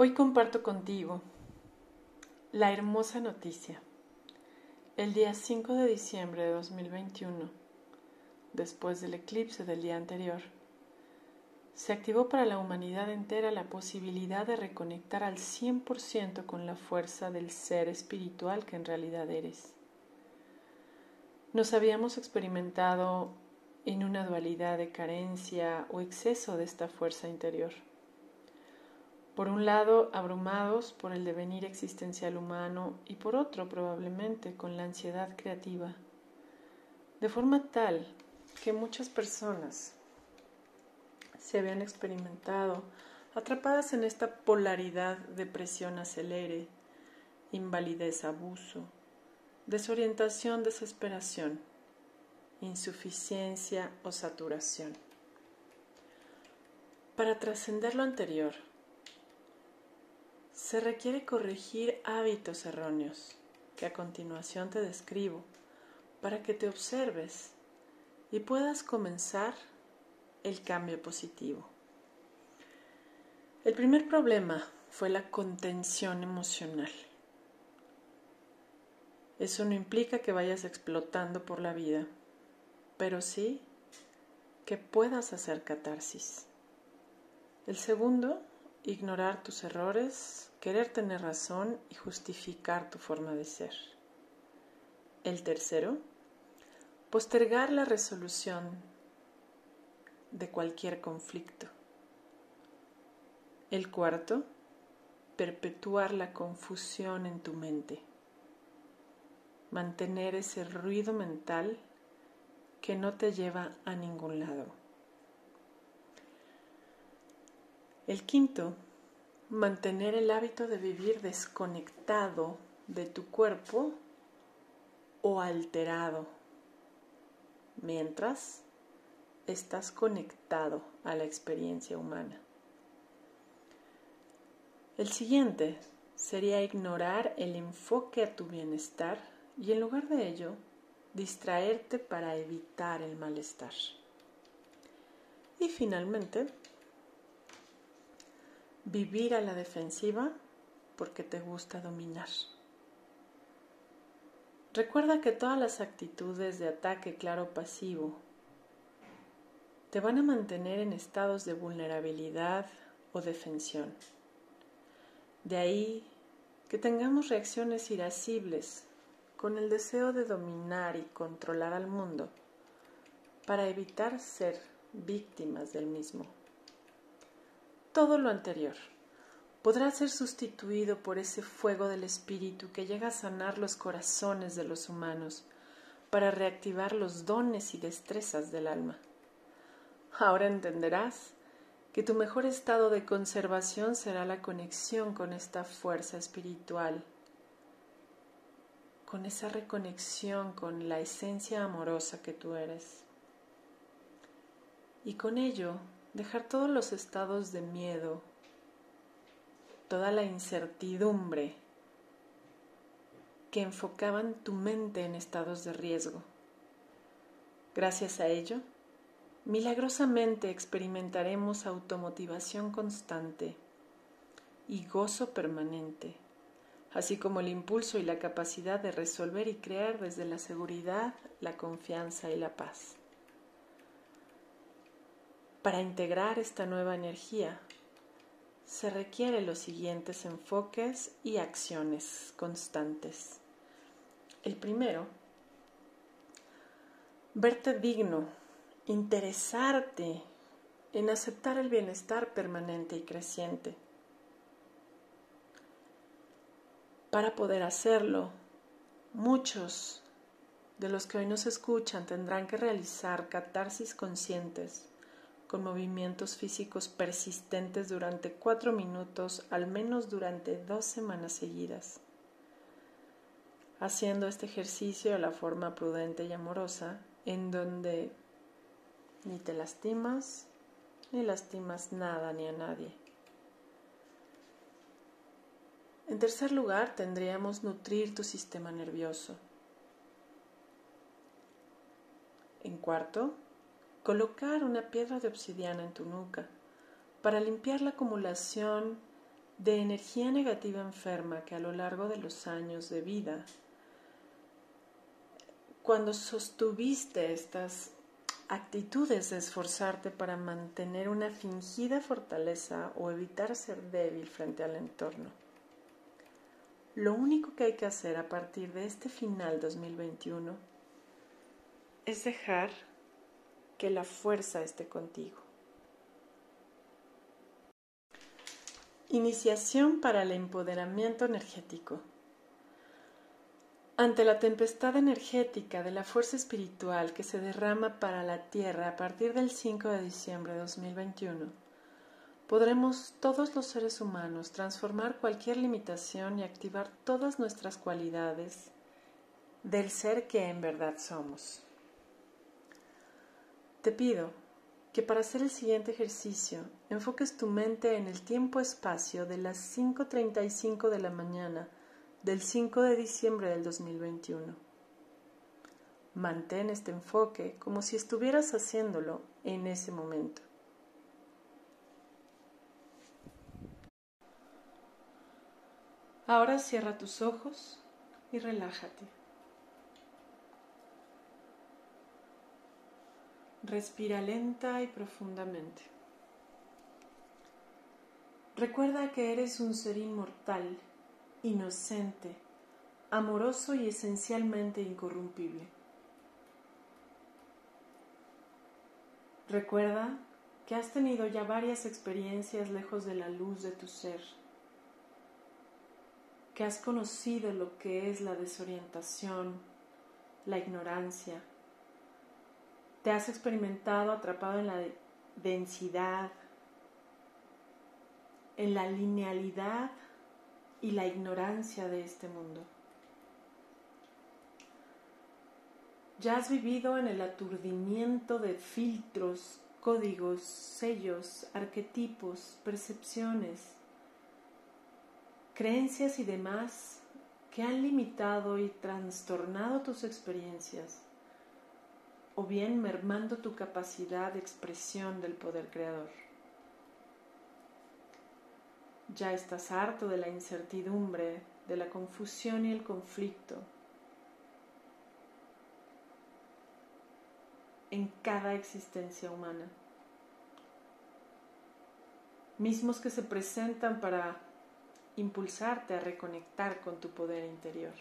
Hoy comparto contigo la hermosa noticia. El día 5 de diciembre de 2021, después del eclipse del día anterior, se activó para la humanidad entera la posibilidad de reconectar al 100% con la fuerza del ser espiritual que en realidad eres. Nos habíamos experimentado en una dualidad de carencia o exceso de esta fuerza interior por un lado abrumados por el devenir existencial humano y por otro probablemente con la ansiedad creativa, de forma tal que muchas personas se habían experimentado atrapadas en esta polaridad de presión acelere, invalidez, abuso, desorientación, desesperación, insuficiencia o saturación. Para trascender lo anterior, se requiere corregir hábitos erróneos que a continuación te describo para que te observes y puedas comenzar el cambio positivo. El primer problema fue la contención emocional. Eso no implica que vayas explotando por la vida, pero sí que puedas hacer catarsis. El segundo ignorar tus errores, querer tener razón y justificar tu forma de ser. El tercero, postergar la resolución de cualquier conflicto. El cuarto, perpetuar la confusión en tu mente. Mantener ese ruido mental que no te lleva a ningún lado. El quinto, mantener el hábito de vivir desconectado de tu cuerpo o alterado, mientras estás conectado a la experiencia humana. El siguiente sería ignorar el enfoque a tu bienestar y en lugar de ello, distraerte para evitar el malestar. Y finalmente, vivir a la defensiva porque te gusta dominar. Recuerda que todas las actitudes de ataque claro pasivo te van a mantener en estados de vulnerabilidad o defensión. De ahí que tengamos reacciones irascibles con el deseo de dominar y controlar al mundo para evitar ser víctimas del mismo todo lo anterior podrá ser sustituido por ese fuego del espíritu que llega a sanar los corazones de los humanos para reactivar los dones y destrezas del alma. Ahora entenderás que tu mejor estado de conservación será la conexión con esta fuerza espiritual, con esa reconexión con la esencia amorosa que tú eres. Y con ello dejar todos los estados de miedo, toda la incertidumbre que enfocaban tu mente en estados de riesgo. Gracias a ello, milagrosamente experimentaremos automotivación constante y gozo permanente, así como el impulso y la capacidad de resolver y crear desde la seguridad, la confianza y la paz. Para integrar esta nueva energía se requieren los siguientes enfoques y acciones constantes. El primero, verte digno, interesarte en aceptar el bienestar permanente y creciente. Para poder hacerlo, muchos de los que hoy nos escuchan tendrán que realizar catarsis conscientes con movimientos físicos persistentes durante cuatro minutos, al menos durante dos semanas seguidas. Haciendo este ejercicio de la forma prudente y amorosa, en donde ni te lastimas, ni lastimas nada ni a nadie. En tercer lugar, tendríamos nutrir tu sistema nervioso. En cuarto, colocar una piedra de obsidiana en tu nuca para limpiar la acumulación de energía negativa enferma que a lo largo de los años de vida, cuando sostuviste estas actitudes de esforzarte para mantener una fingida fortaleza o evitar ser débil frente al entorno, lo único que hay que hacer a partir de este final 2021 es dejar que la fuerza esté contigo. Iniciación para el empoderamiento energético. Ante la tempestad energética de la fuerza espiritual que se derrama para la Tierra a partir del 5 de diciembre de 2021, podremos todos los seres humanos transformar cualquier limitación y activar todas nuestras cualidades del ser que en verdad somos. Te pido que para hacer el siguiente ejercicio enfoques tu mente en el tiempo-espacio de las 5.35 de la mañana del 5 de diciembre del 2021. Mantén este enfoque como si estuvieras haciéndolo en ese momento. Ahora cierra tus ojos y relájate. Respira lenta y profundamente. Recuerda que eres un ser inmortal, inocente, amoroso y esencialmente incorrumpible. Recuerda que has tenido ya varias experiencias lejos de la luz de tu ser, que has conocido lo que es la desorientación, la ignorancia, te has experimentado atrapado en la densidad, en la linealidad y la ignorancia de este mundo. Ya has vivido en el aturdimiento de filtros, códigos, sellos, arquetipos, percepciones, creencias y demás que han limitado y trastornado tus experiencias o bien mermando tu capacidad de expresión del poder creador. Ya estás harto de la incertidumbre, de la confusión y el conflicto en cada existencia humana, mismos que se presentan para impulsarte a reconectar con tu poder interior.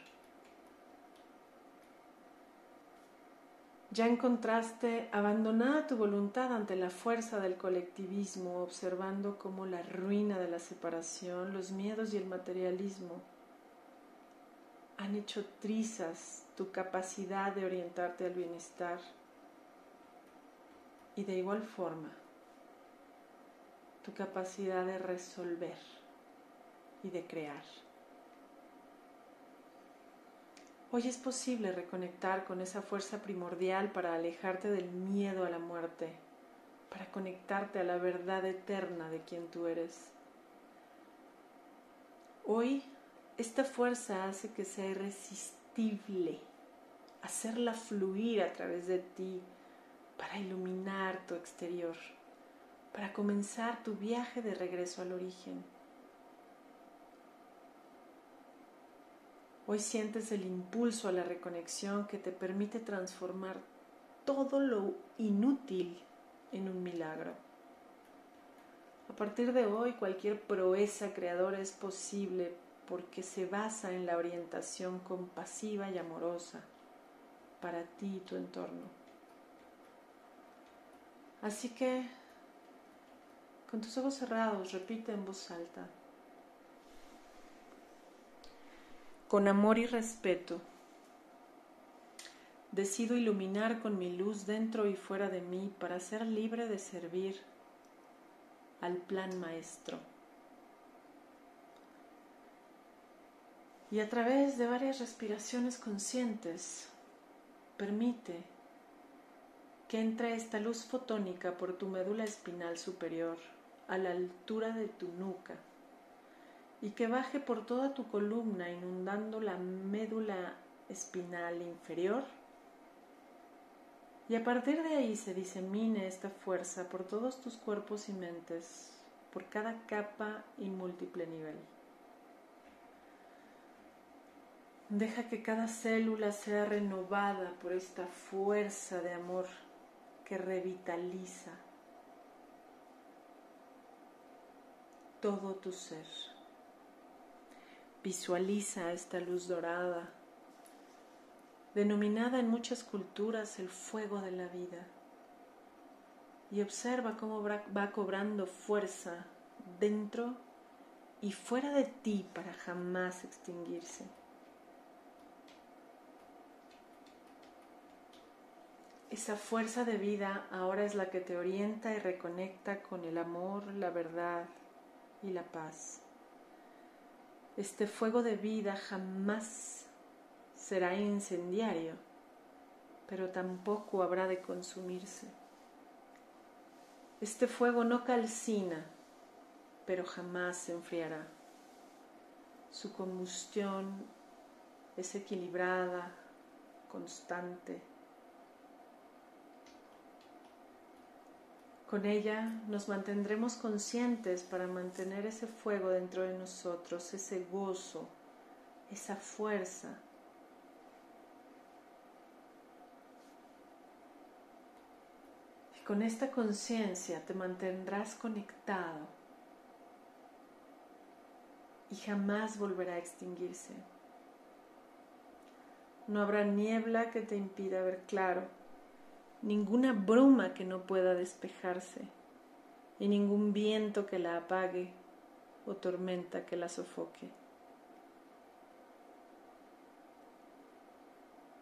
Ya encontraste abandonada tu voluntad ante la fuerza del colectivismo, observando cómo la ruina de la separación, los miedos y el materialismo han hecho trizas tu capacidad de orientarte al bienestar y de igual forma tu capacidad de resolver y de crear. Hoy es posible reconectar con esa fuerza primordial para alejarte del miedo a la muerte, para conectarte a la verdad eterna de quien tú eres. Hoy esta fuerza hace que sea irresistible, hacerla fluir a través de ti para iluminar tu exterior, para comenzar tu viaje de regreso al origen. Hoy sientes el impulso a la reconexión que te permite transformar todo lo inútil en un milagro. A partir de hoy cualquier proeza creadora es posible porque se basa en la orientación compasiva y amorosa para ti y tu entorno. Así que, con tus ojos cerrados, repite en voz alta. Con amor y respeto, decido iluminar con mi luz dentro y fuera de mí para ser libre de servir al plan maestro. Y a través de varias respiraciones conscientes, permite que entre esta luz fotónica por tu médula espinal superior a la altura de tu nuca y que baje por toda tu columna inundando la médula espinal inferior. Y a partir de ahí se disemine esta fuerza por todos tus cuerpos y mentes, por cada capa y múltiple nivel. Deja que cada célula sea renovada por esta fuerza de amor que revitaliza todo tu ser. Visualiza esta luz dorada, denominada en muchas culturas el fuego de la vida, y observa cómo va cobrando fuerza dentro y fuera de ti para jamás extinguirse. Esa fuerza de vida ahora es la que te orienta y reconecta con el amor, la verdad y la paz. Este fuego de vida jamás será incendiario, pero tampoco habrá de consumirse. Este fuego no calcina, pero jamás se enfriará. Su combustión es equilibrada, constante Con ella nos mantendremos conscientes para mantener ese fuego dentro de nosotros, ese gozo, esa fuerza. Y con esta conciencia te mantendrás conectado y jamás volverá a extinguirse. No habrá niebla que te impida ver claro ninguna bruma que no pueda despejarse, y ningún viento que la apague o tormenta que la sofoque.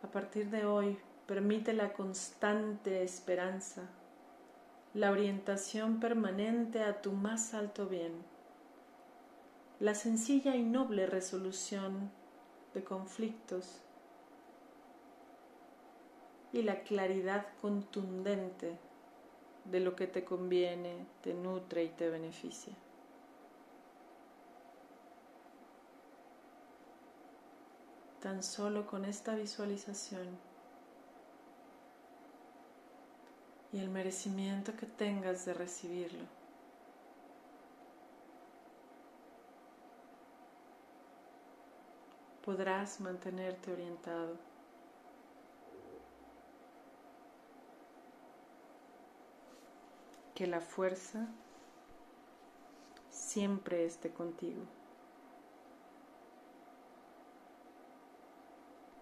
A partir de hoy, permite la constante esperanza, la orientación permanente a tu más alto bien, la sencilla y noble resolución de conflictos y la claridad contundente de lo que te conviene, te nutre y te beneficia. Tan solo con esta visualización y el merecimiento que tengas de recibirlo. Podrás mantenerte orientado. Que la fuerza siempre esté contigo.